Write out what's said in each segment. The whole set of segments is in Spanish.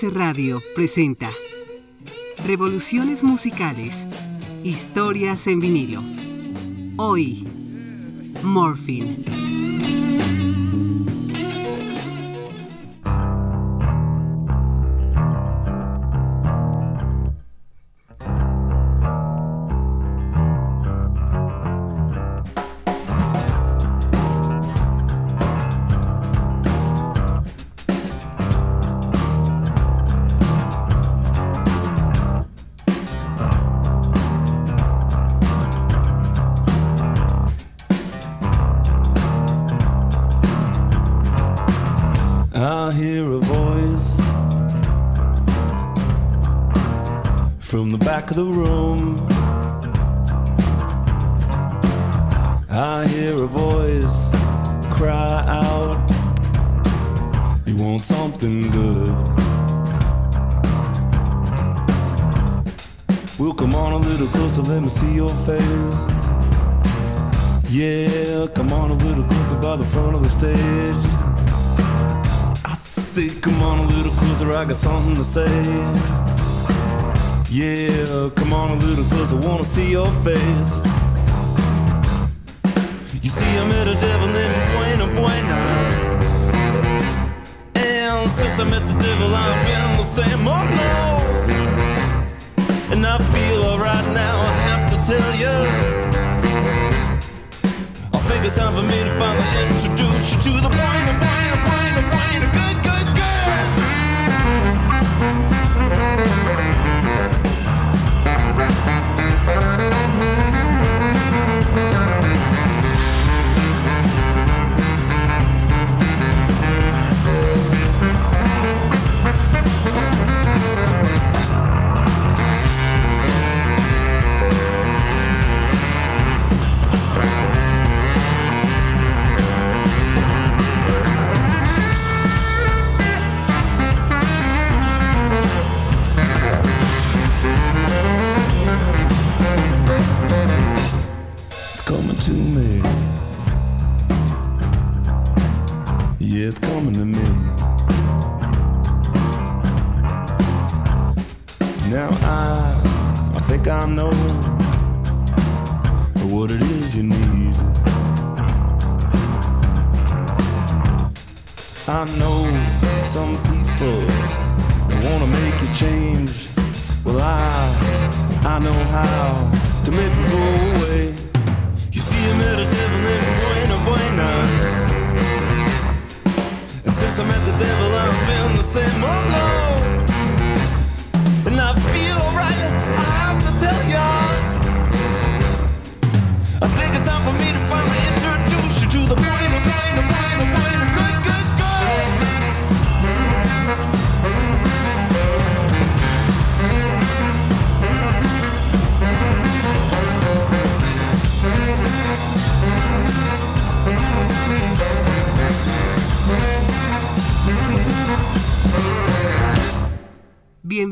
Radio presenta Revoluciones Musicales, Historias en vinilo. Hoy, Morphine.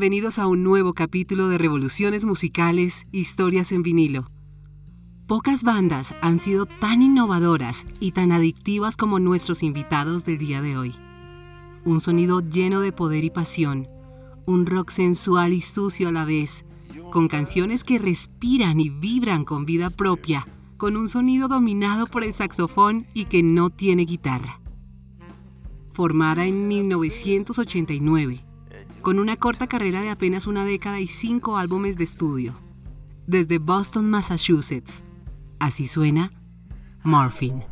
Bienvenidos a un nuevo capítulo de Revoluciones Musicales, Historias en vinilo. Pocas bandas han sido tan innovadoras y tan adictivas como nuestros invitados del día de hoy. Un sonido lleno de poder y pasión, un rock sensual y sucio a la vez, con canciones que respiran y vibran con vida propia, con un sonido dominado por el saxofón y que no tiene guitarra. Formada en 1989, con una corta carrera de apenas una década y cinco álbumes de estudio. Desde Boston, Massachusetts. Así suena Morphine.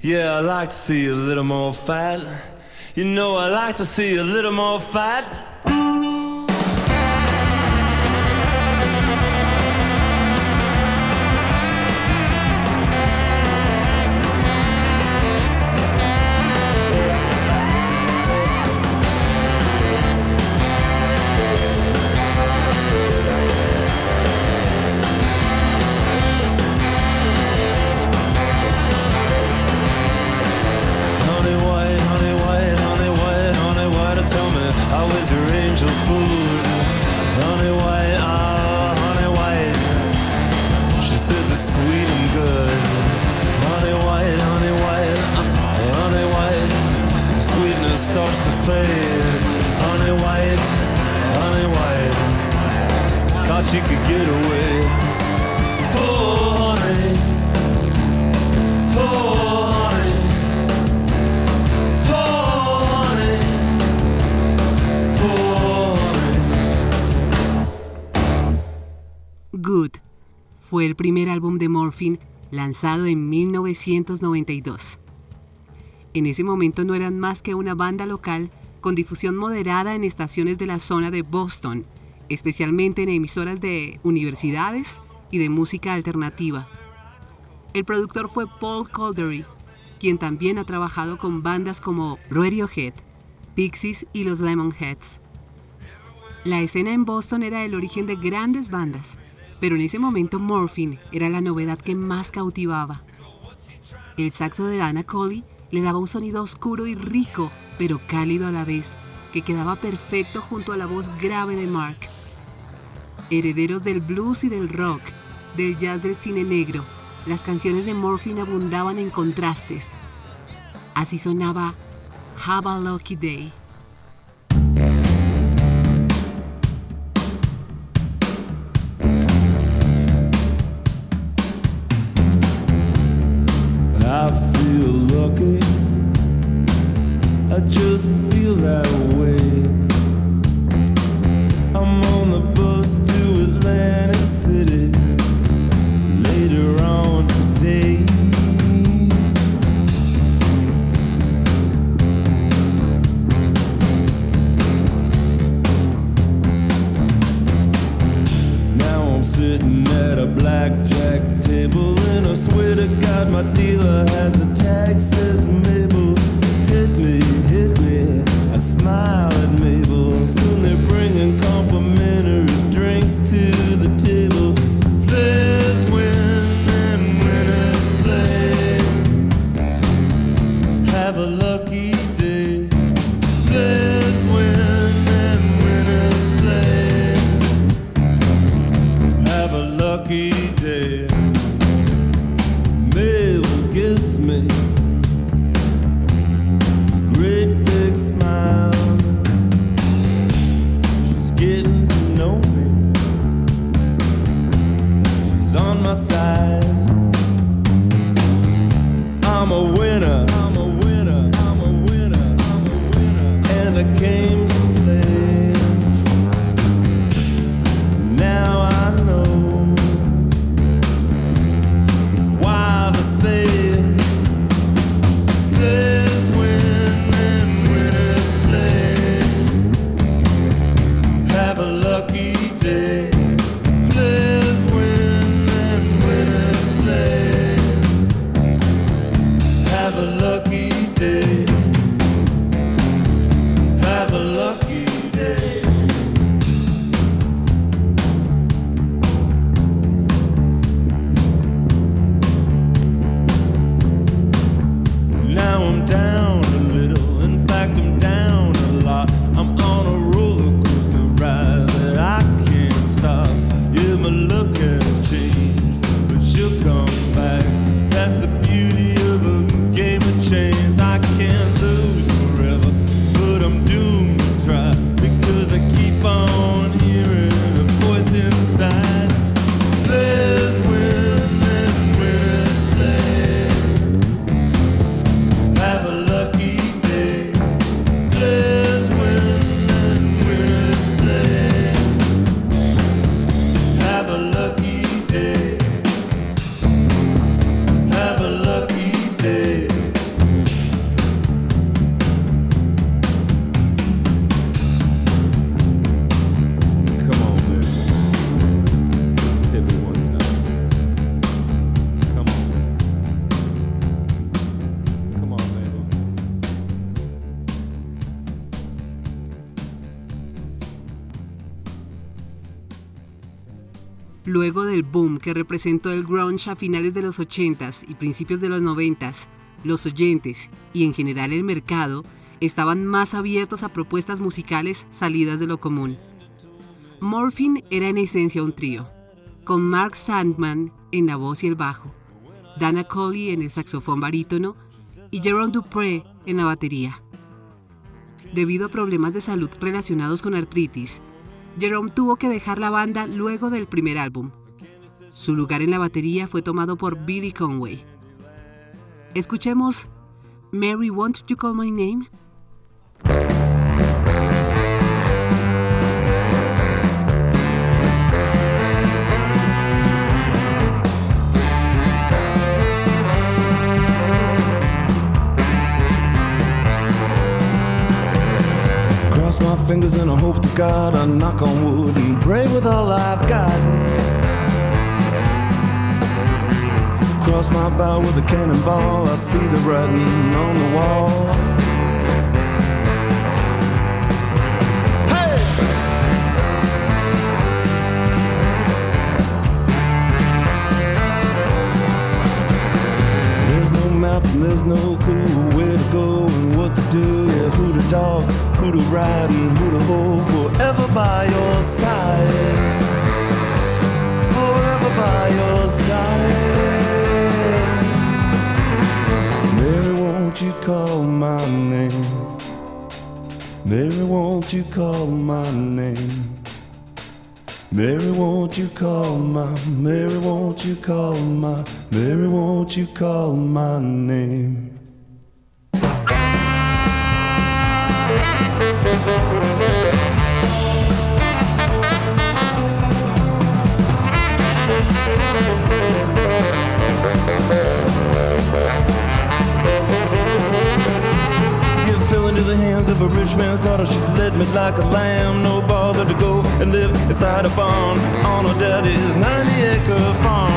Yeah, I like to see a little more fat. You know, I like to see a little more fat. Fue el primer álbum de Morphine lanzado en 1992. En ese momento no eran más que una banda local con difusión moderada en estaciones de la zona de Boston, especialmente en emisoras de universidades y de música alternativa. El productor fue Paul Caldery, quien también ha trabajado con bandas como Radiohead, Pixies y los Lemonheads. La escena en Boston era el origen de grandes bandas, pero en ese momento Morphine era la novedad que más cautivaba. El saxo de Dana Coley le daba un sonido oscuro y rico, pero cálido a la vez, que quedaba perfecto junto a la voz grave de Mark. Herederos del blues y del rock, del jazz del cine negro, las canciones de Morphine abundaban en contrastes. Así sonaba Have a Lucky Day. Boom que representó el grunge a finales de los 80s y principios de los 90s, los oyentes y en general el mercado estaban más abiertos a propuestas musicales salidas de lo común. Morphine era en esencia un trío, con Mark Sandman en la voz y el bajo, Dana Colley en el saxofón barítono y Jerome Dupré en la batería. Debido a problemas de salud relacionados con artritis, Jerome tuvo que dejar la banda luego del primer álbum. Su lugar en la batería fue tomado por Billy Conway. Escuchemos Mary Won't You Call My Name Cross my fingers and I hope to God I knock on wood and pray with all I've got. Cross my bow with a cannonball, I see the writing on the wall. Hey! There's no map and there's no clue where to go and what to do. Yeah, who to dog, who to ride, and who to hold forever by your side. Forever by your side. Won't you call my name? Mary, won't you call my name? Mary, won't you call my, Mary, won't you call my, Mary, won't you call my name? Rich. She led me like a lamb, no bother to go and live inside a barn on her daddy's 90 acre farm.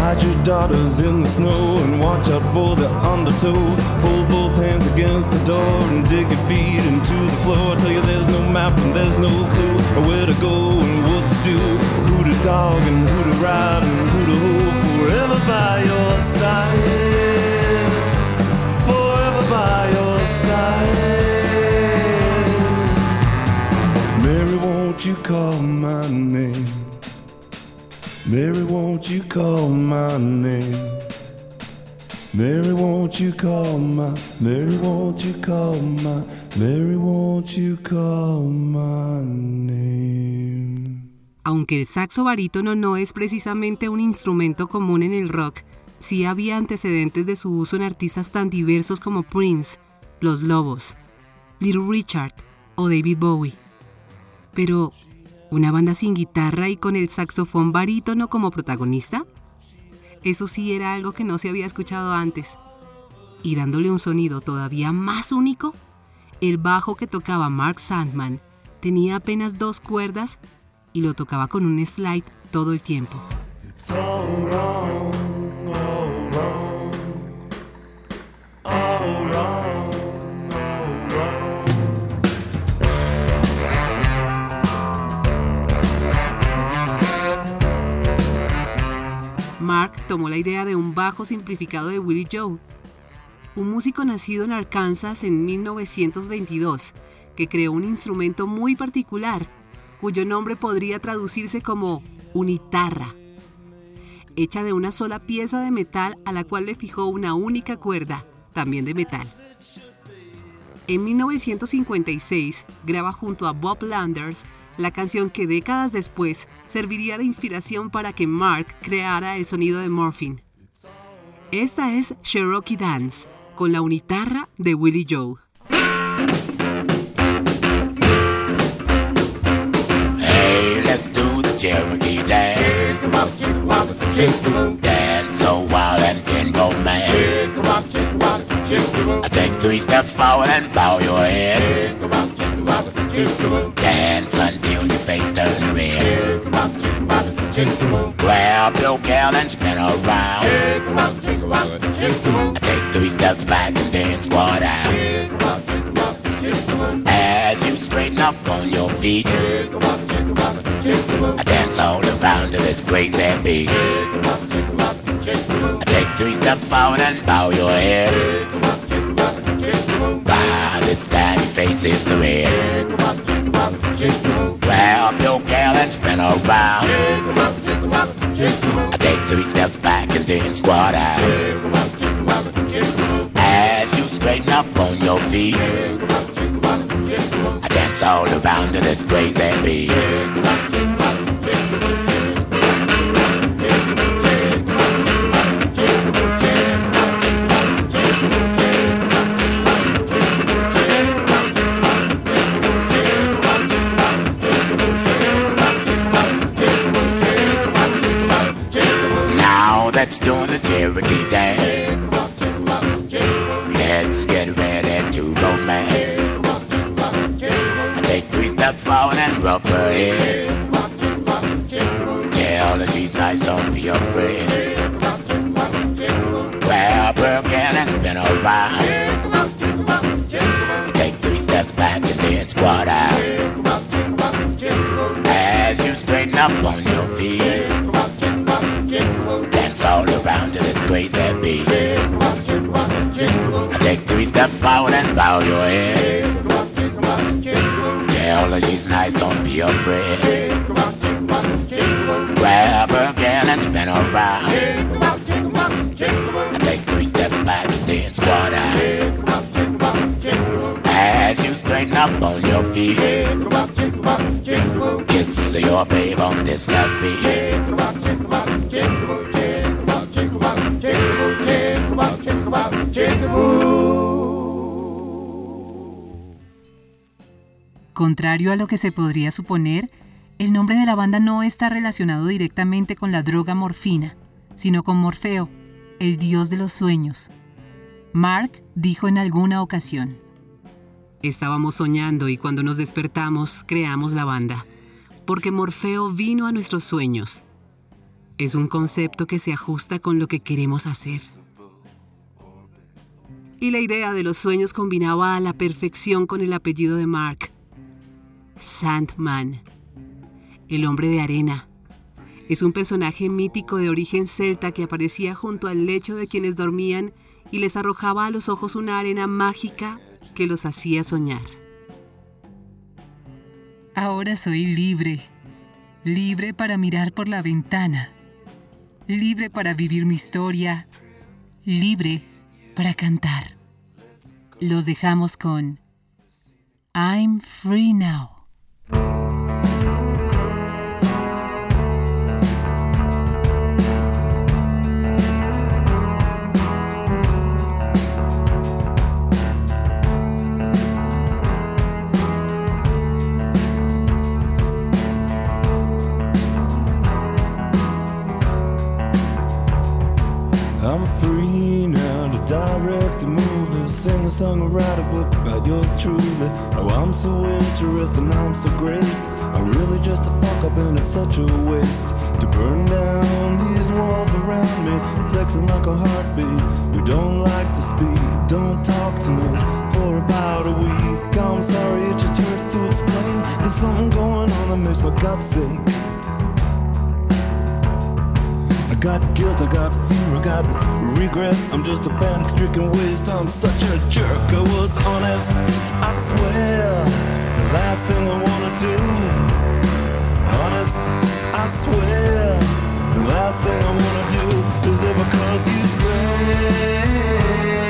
Hide your daughters in the snow and watch out for the undertow. Pull both hands against the door and dig your feet into the floor. I Tell you there's no map and there's no clue where to go and what to do. Who to dog and who to ride and who to hold forever by your side. Forever by your side. Mary, won't you call my name? Mary, won't you call my name? Mary, won't you call my, Mary, won't you call my, Mary, won't you call my name? Aunque el saxo barítono no es precisamente un instrumento común en el rock, sí había antecedentes de su uso en artistas tan diversos como Prince, Los Lobos, Little Richard o David Bowie. Pero, ¿una banda sin guitarra y con el saxofón barítono como protagonista? Eso sí era algo que no se había escuchado antes. Y dándole un sonido todavía más único, el bajo que tocaba Mark Sandman tenía apenas dos cuerdas y lo tocaba con un slide todo el tiempo. Mark tomó la idea de un bajo simplificado de Willie Joe, un músico nacido en Arkansas en 1922, que creó un instrumento muy particular, cuyo nombre podría traducirse como unitarra, hecha de una sola pieza de metal a la cual le fijó una única cuerda, también de metal. En 1956 graba junto a Bob Landers la canción que décadas después serviría de inspiración para que Mark creara el sonido de Morphine. Esta es Cherokee Dance, con la unitarra de Willie Joe. Do the Cherokee dance. Dance so wild and can go mad. I take three steps forward and bow your head. Dance until your face turns red. Grab your gal and spin around. I take three steps back and then squat out. As you straighten up on your feet, I dance all around to this crazy beat. I take three steps forward and bow your head. By this your face is red. Grab your gal and spin around. I take three steps back and then squat out. As you straighten up on your feet, I dance all around to this crazy beat. And rub her head. Tell her she's nice, don't be afraid. Grab her again and spin around. Take three steps back and then squat out. As you straighten up on your feet. Dance all around to this crazy beat. Take three steps forward and bow your head. She's nice, don't be afraid. Grab her again and spin around. Take three steps back and then squat. As you straighten up on your feet. Kiss your babe on this last beat. Contrario a lo que se podría suponer, el nombre de la banda no está relacionado directamente con la droga morfina, sino con Morfeo, el dios de los sueños. Mark dijo en alguna ocasión. Estábamos soñando y cuando nos despertamos creamos la banda, porque Morfeo vino a nuestros sueños. Es un concepto que se ajusta con lo que queremos hacer. Y la idea de los sueños combinaba a la perfección con el apellido de Mark, Sandman, el hombre de arena. Es un personaje mítico de origen celta que aparecía junto al lecho de quienes dormían y les arrojaba a los ojos una arena mágica que los hacía soñar. Ahora soy libre, libre para mirar por la ventana, libre para vivir mi historia, libre para cantar. Los dejamos con I'm Free Now. Song, or write a book about yours truly. Oh, I'm so interesting, I'm so great. I'm really just a fuck up and it's such a waste to burn down these walls around me, flexing like a heartbeat. We don't like to speak, don't talk to me for about a week. I'm sorry, it just hurts to explain. There's something going on that makes my gut sick. Got guilt, I got fear, I got regret. I'm just a panic stricken waste. I'm such a jerk. I was honest, I swear. The last thing I wanna do. Honest, I swear. The last thing I wanna do is ever cause you pain.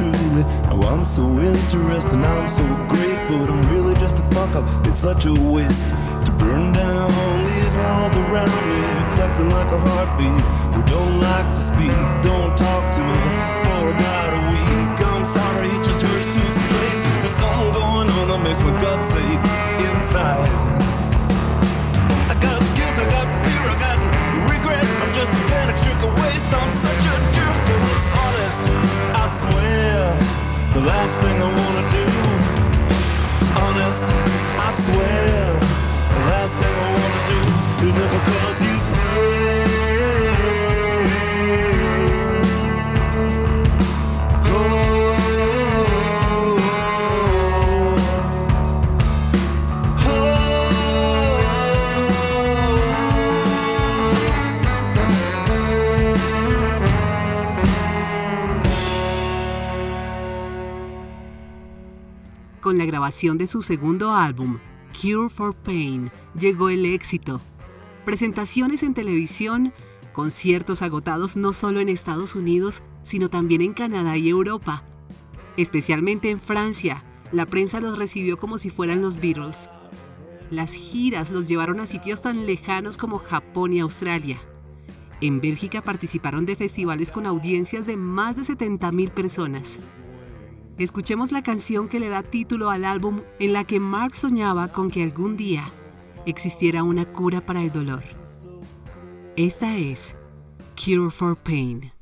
I'm so interesting, I'm so great, but I'm really just a fuck up. It's such a waste to burn down these walls around me, flexing like a heartbeat. We don't like to speak, don't talk to me for about a week. De su segundo álbum, Cure for Pain, llegó el éxito. Presentaciones en televisión, conciertos agotados no solo en Estados Unidos, sino también en Canadá y Europa. Especialmente en Francia, la prensa los recibió como si fueran los Beatles. Las giras los llevaron a sitios tan lejanos como Japón y Australia. En Bélgica participaron de festivales con audiencias de más de 70.000 personas. Escuchemos la canción que le da título al álbum en la que Mark soñaba con que algún día existiera una cura para el dolor. Esta es Cure for Pain.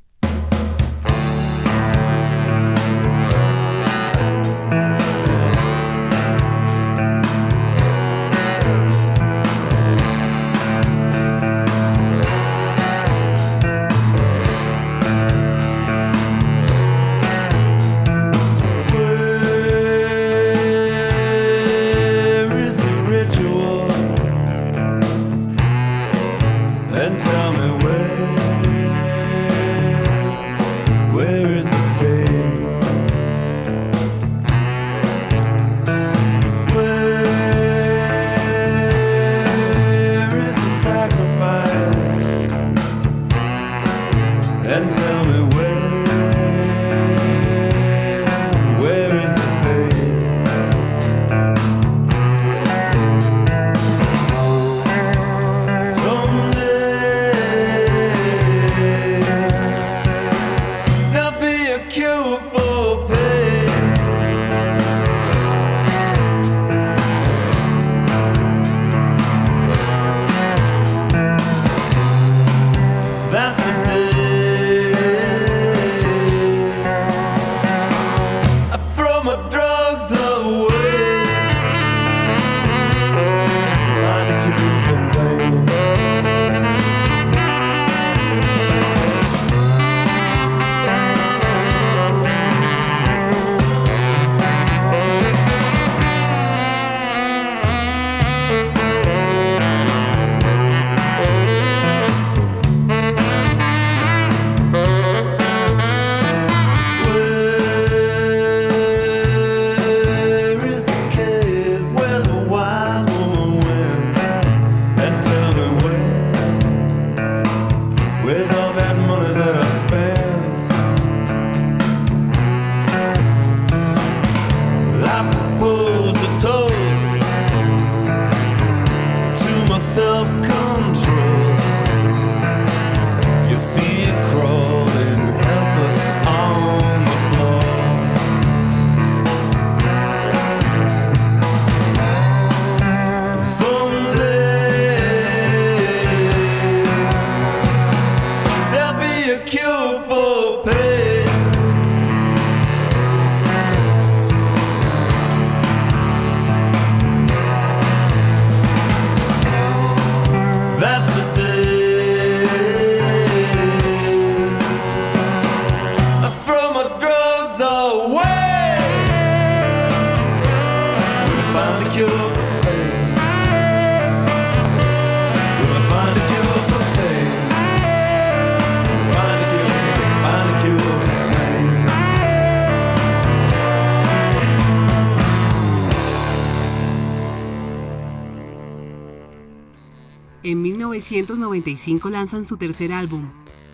1995 lanzan su tercer álbum,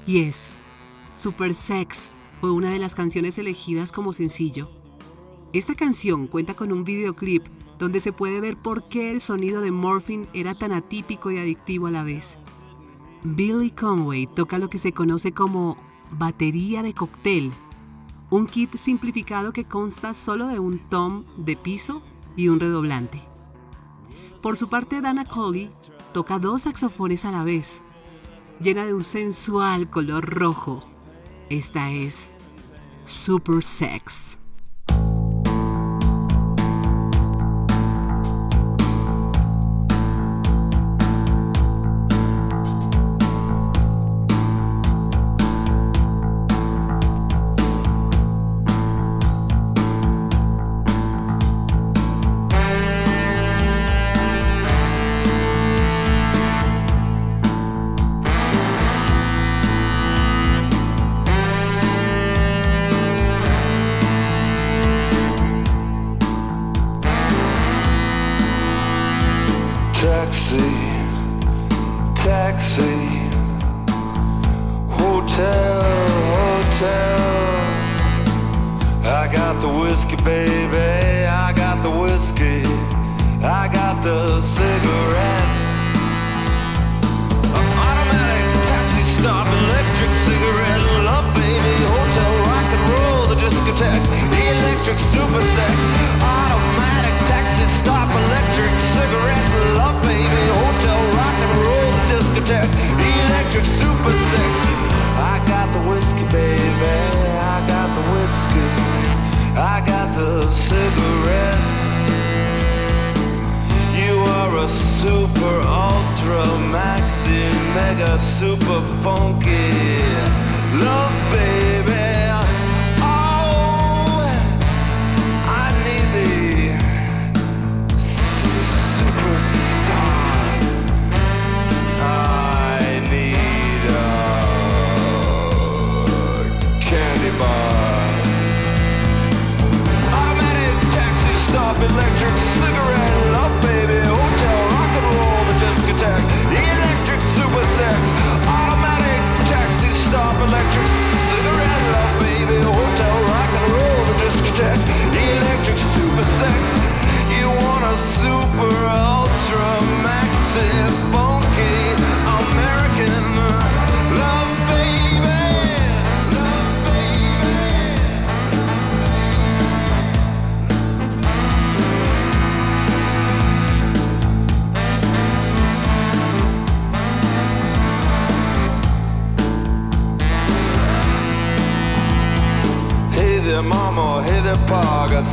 Yes. Super Sex fue una de las canciones elegidas como sencillo. Esta canción cuenta con un videoclip donde se puede ver por qué el sonido de Morphine era tan atípico y adictivo a la vez. Billy Conway toca lo que se conoce como batería de cóctel, un kit simplificado que consta solo de un tom de piso y un redoblante. Por su parte, Dana Coley toca dos saxofones a la vez, llena de un sensual color rojo. Esta es Super Sex.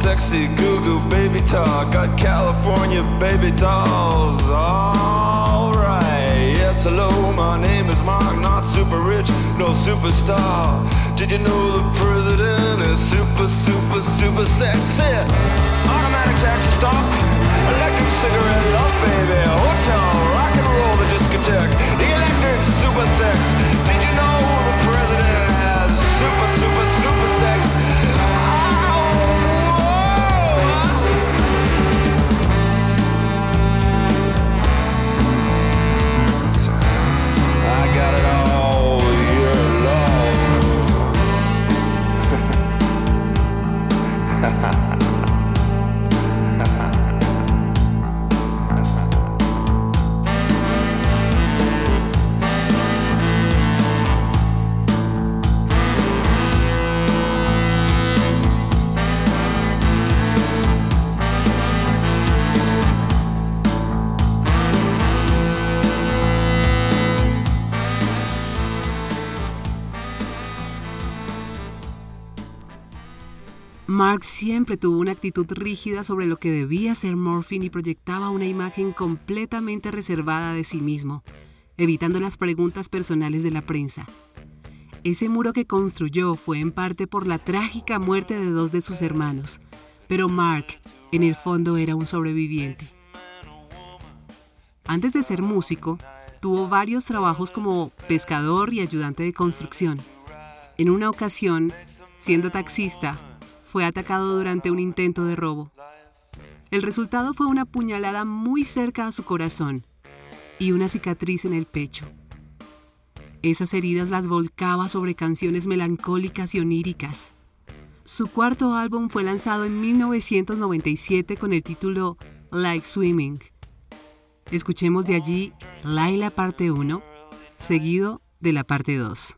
sexy goo goo baby talk. Got California baby dolls. Alright, yes, hello, my name is Mark. Not super rich, no superstar. Did you know the president is super, super, super sexy? Automatic taxi stop, electric cigarette love, baby. Hotel, rock and roll, the discotheque. The electric super sexy. Siempre tuvo una actitud rígida sobre lo que debía ser Morphine y proyectaba una imagen completamente reservada de sí mismo, evitando las preguntas personales de la prensa. Ese muro que construyó fue en parte por la trágica muerte de dos de sus hermanos, pero Mark, en el fondo, era un sobreviviente. Antes de ser músico, tuvo varios trabajos como pescador y ayudante de construcción. En una ocasión, siendo taxista, fue atacado durante un intento de robo. El resultado fue una puñalada muy cerca a su corazón y una cicatriz en el pecho. Esas heridas las volcaba sobre canciones melancólicas y oníricas. Su cuarto álbum fue lanzado en 1997 con el título Like Swimming. Escuchemos de allí Laila parte 1, seguido de la parte 2.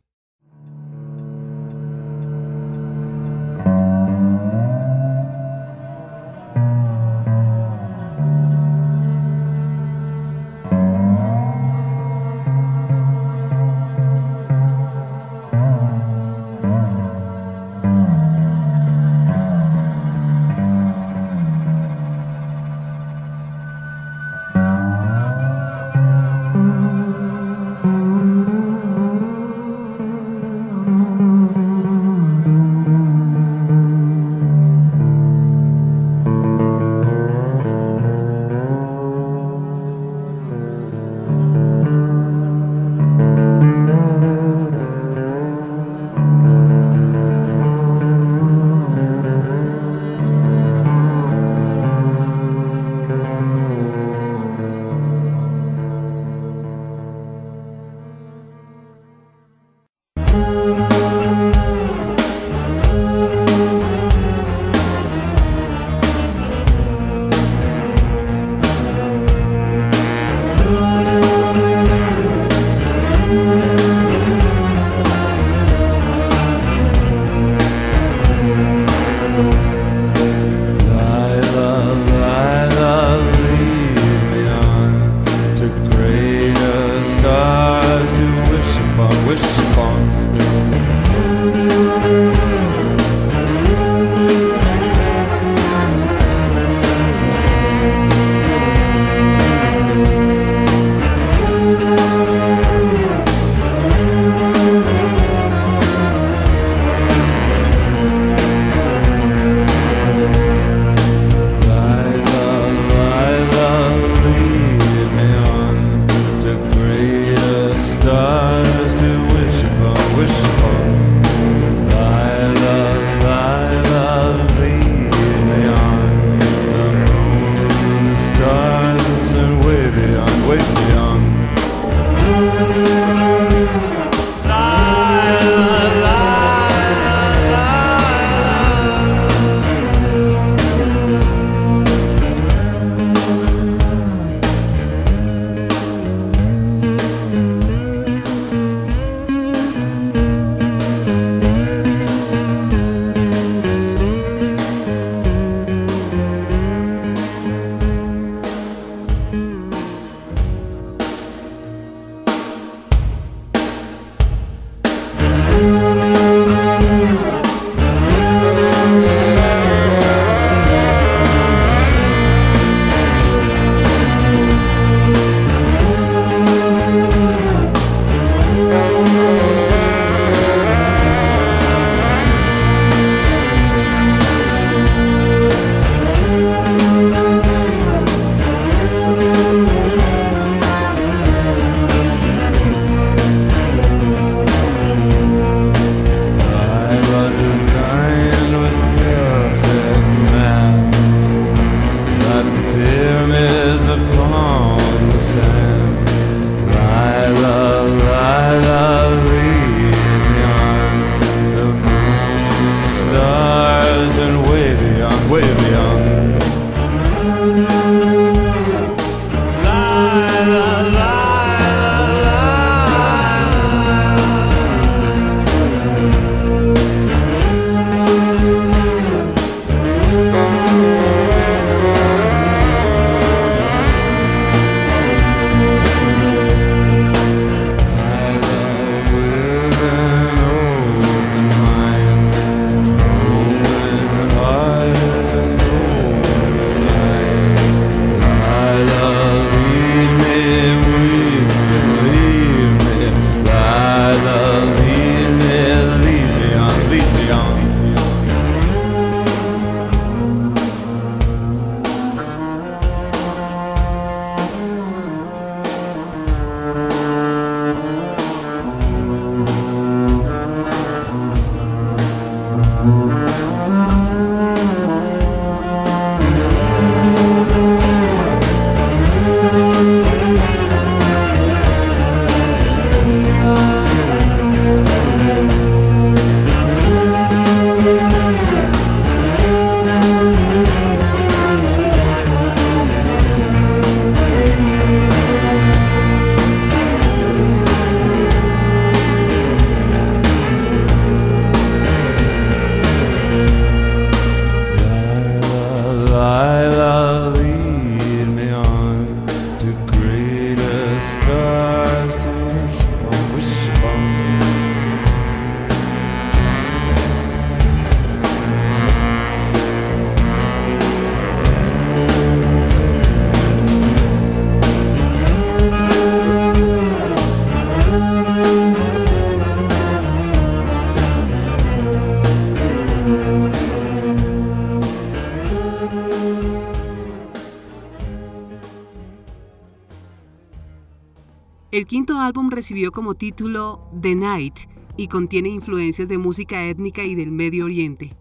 Recibió como título The Night y contiene influencias de música étnica y del Medio Oriente.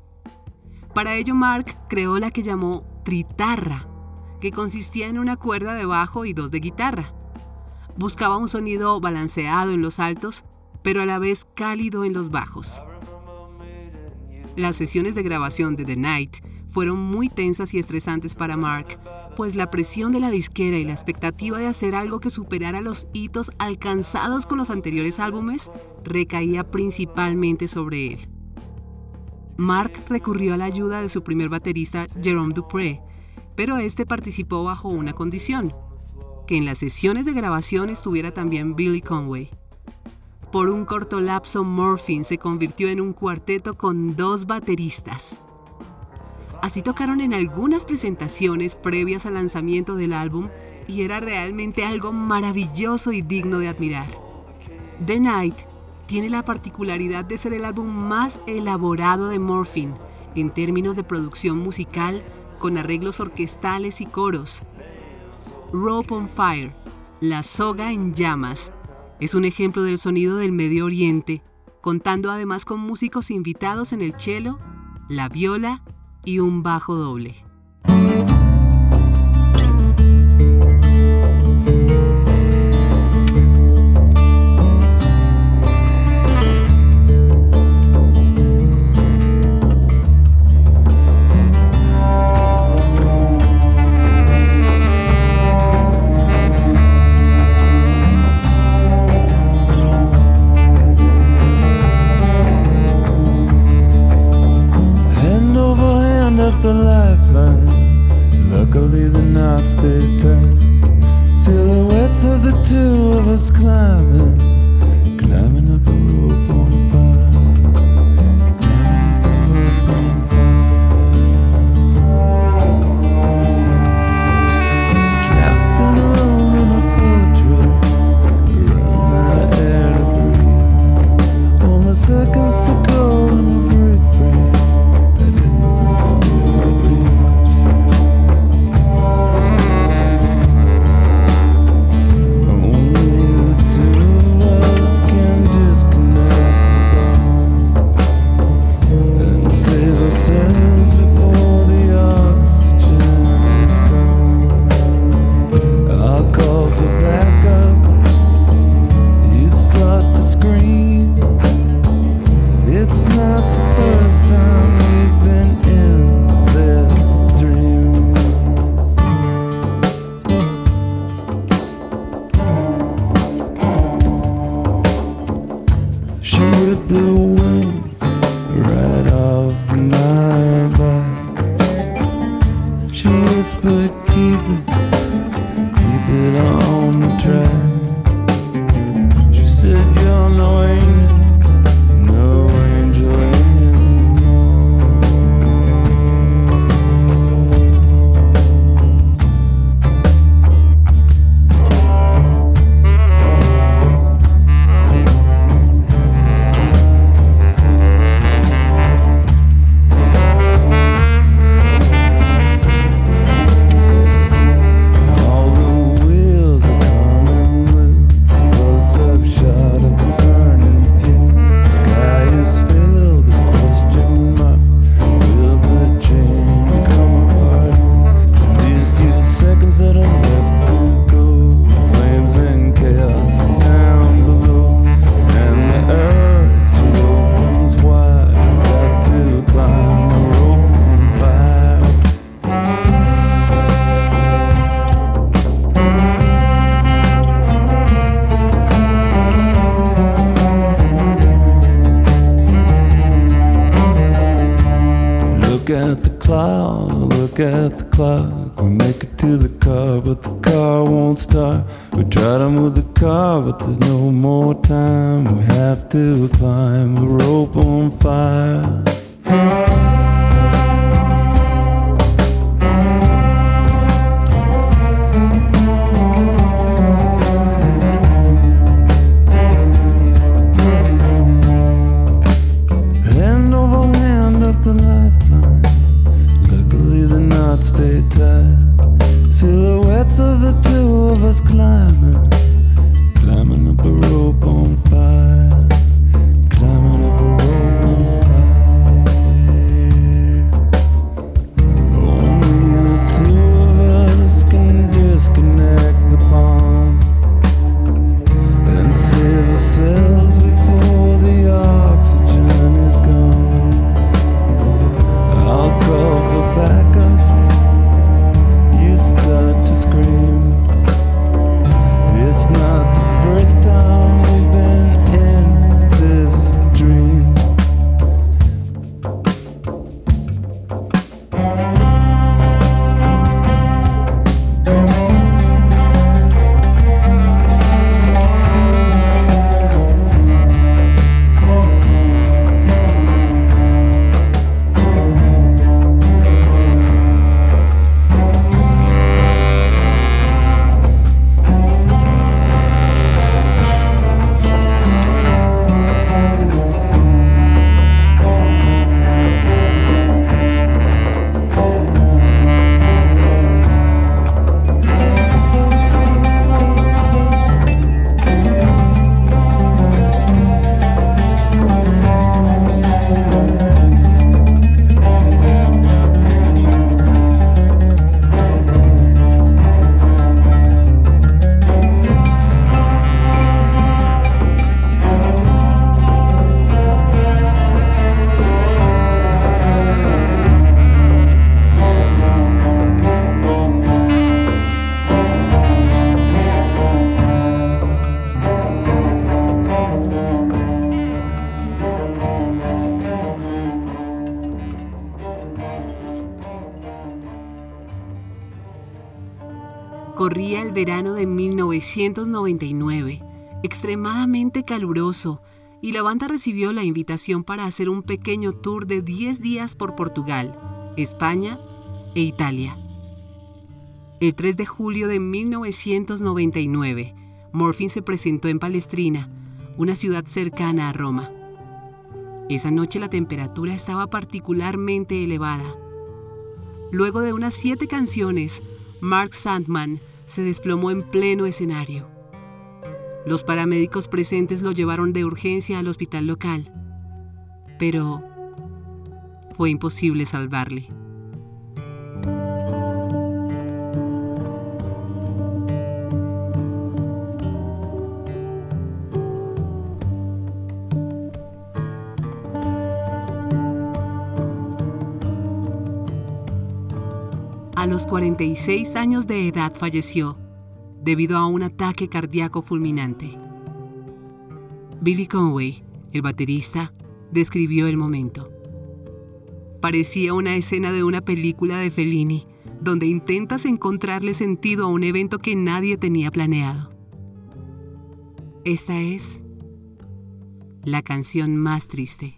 Para ello Mark creó la que llamó tritarra, que consistía en una cuerda de bajo y dos de guitarra. Buscaba un sonido balanceado en los altos, pero a la vez cálido en los bajos. Las sesiones de grabación de The Night fueron muy tensas y estresantes para Mark, pues la presión de la disquera y la expectativa de hacer algo que superara los hitos alcanzados con los anteriores álbumes recaía principalmente sobre él. Mark recurrió a la ayuda de su primer baterista Jerome Dupré, pero este participó bajo una condición, que en las sesiones de grabación estuviera también Billy Conway. Por un corto lapso, Morphine se convirtió en un cuarteto con dos bateristas. Así tocaron en algunas presentaciones previas al lanzamiento del álbum y era realmente algo maravilloso y digno de admirar. The Night tiene la particularidad de ser el álbum más elaborado de Morphine en términos de producción musical con arreglos orquestales y coros. Rope on Fire, La soga en llamas, es un ejemplo del sonido del Medio Oriente, contando además con músicos invitados en el cello, la viola y un bajo doble. Verano de 1999, extremadamente caluroso, y la banda recibió la invitación para hacer un pequeño tour de 10 días por Portugal, España e Italia. El 3 de julio de 1999, Morphine se presentó en Palestrina, una ciudad cercana a Roma. Esa noche la temperatura estaba particularmente elevada. Luego de unas siete canciones, Mark Sandman se desplomó en pleno escenario. Los paramédicos presentes lo llevaron de urgencia al hospital local, pero fue imposible salvarle. A los 46 años de edad falleció debido a un ataque cardíaco fulminante. Billy Conway, el baterista, describió el momento. Parecía una escena de una película de Fellini, donde intentas encontrarle sentido a un evento que nadie tenía planeado. Esta es la canción más triste.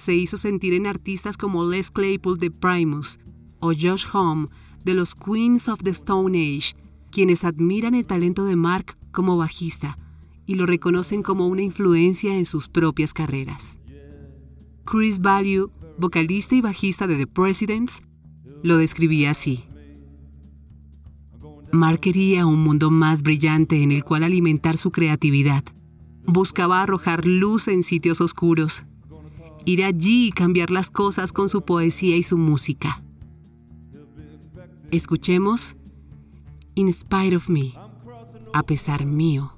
Se hizo sentir en artistas como Les Claypool de Primus o Josh Homme de los Queens of the Stone Age, quienes admiran el talento de Mark como bajista y lo reconocen como una influencia en sus propias carreras. Chris Value, vocalista y bajista de The Presidents, lo describía así. Mark quería un mundo más brillante en el cual alimentar su creatividad. Buscaba arrojar luz en sitios oscuros, ir allí y cambiar las cosas con su poesía y su música. Escuchemos In Spite of Me, a pesar mío.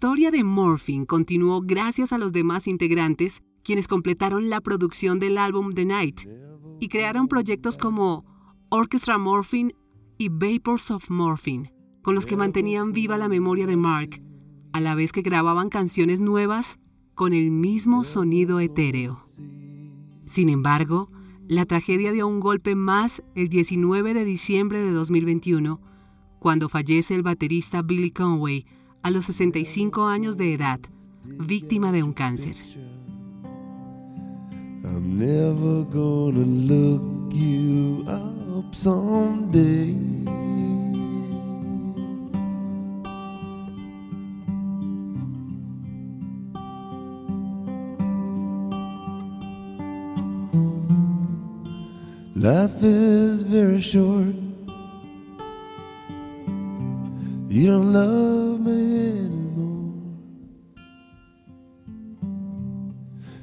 Historia de Morphine continuó gracias a los demás integrantes, quienes completaron la producción del álbum The Night y crearon proyectos como Orchestra Morphine y Vapors of Morphine, con los que mantenían viva la memoria de Mark, a la vez que grababan canciones nuevas con el mismo sonido etéreo. Sin embargo, la tragedia dio un golpe más el 19 de diciembre de 2021, cuando fallece el baterista Billy Conway a los 65 años de edad, víctima de un cáncer. You don't love me anymore.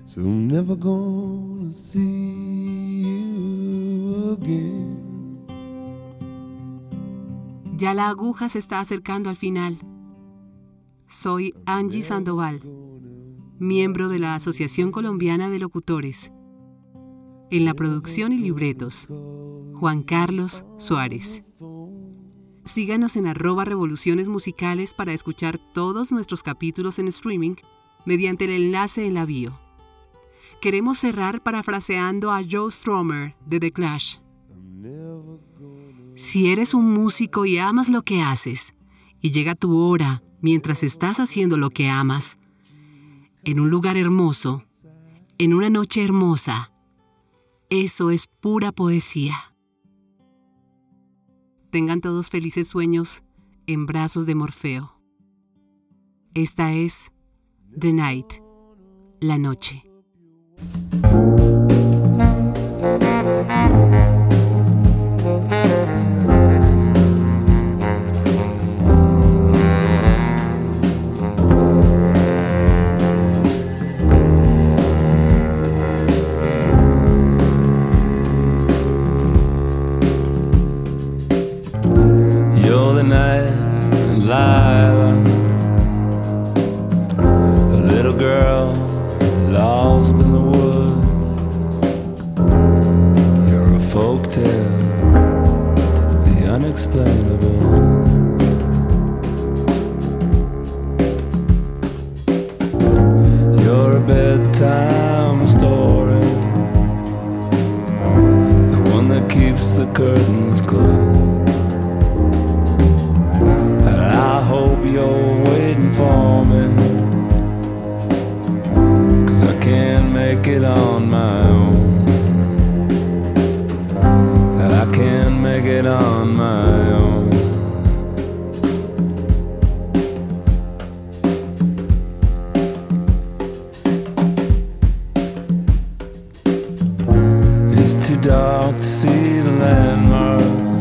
So I'm never gonna see you again. Ya la aguja se está acercando al final. Soy Angie Sandoval, miembro de la Asociación Colombiana de Locutores. En la producción y libretos, Juan Carlos Suárez. Síganos en arroba revoluciones musicales para escuchar todos nuestros capítulos en streaming mediante el enlace en la bio. Queremos cerrar parafraseando a Joe Strummer de The Clash. Si eres un músico y amas lo que haces, y llega tu hora mientras estás haciendo lo que amas, en un lugar hermoso, en una noche hermosa, eso es pura poesía. Tengan todos felices sueños en brazos de Morfeo. Esta es The Night, la noche. Too dark to see the landmarks.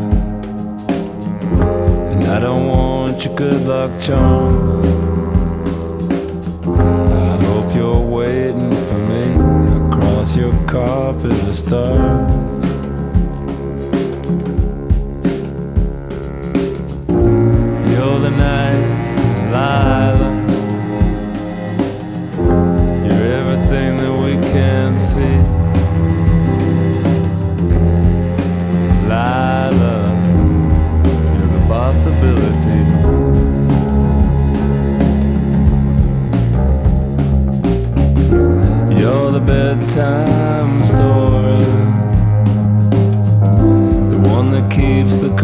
And I don't want your good luck charms. I hope you're waiting for me across your carpet of stars.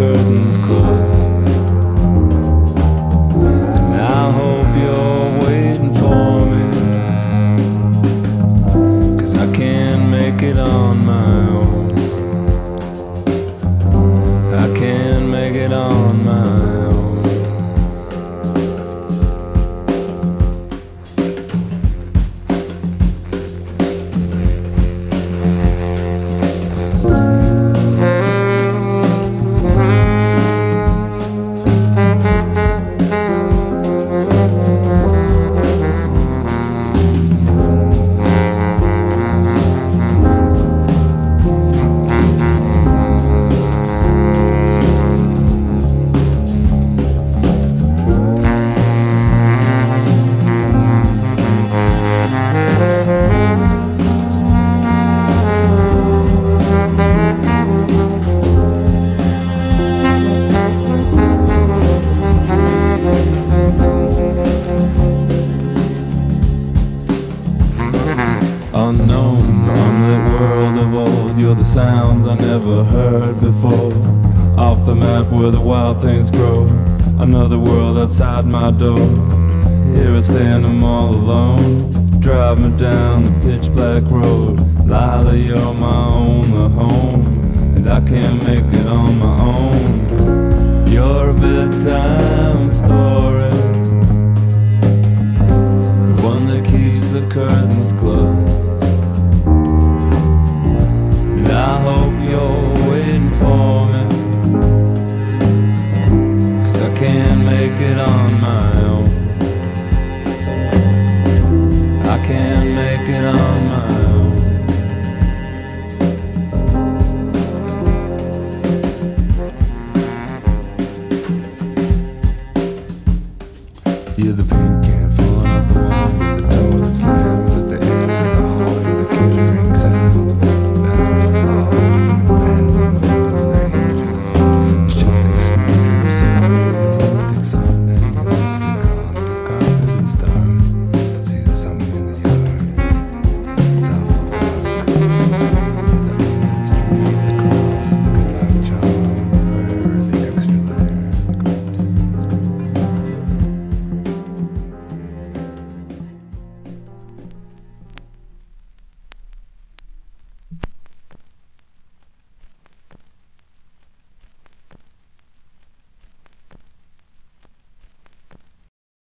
können. Outside my door. Here I stand, I'm all alone. Drive me down the pitch black road. Lila, you're my only home, and I can't make it on my own. You're a bedtime story, the one that keeps the curtains closed.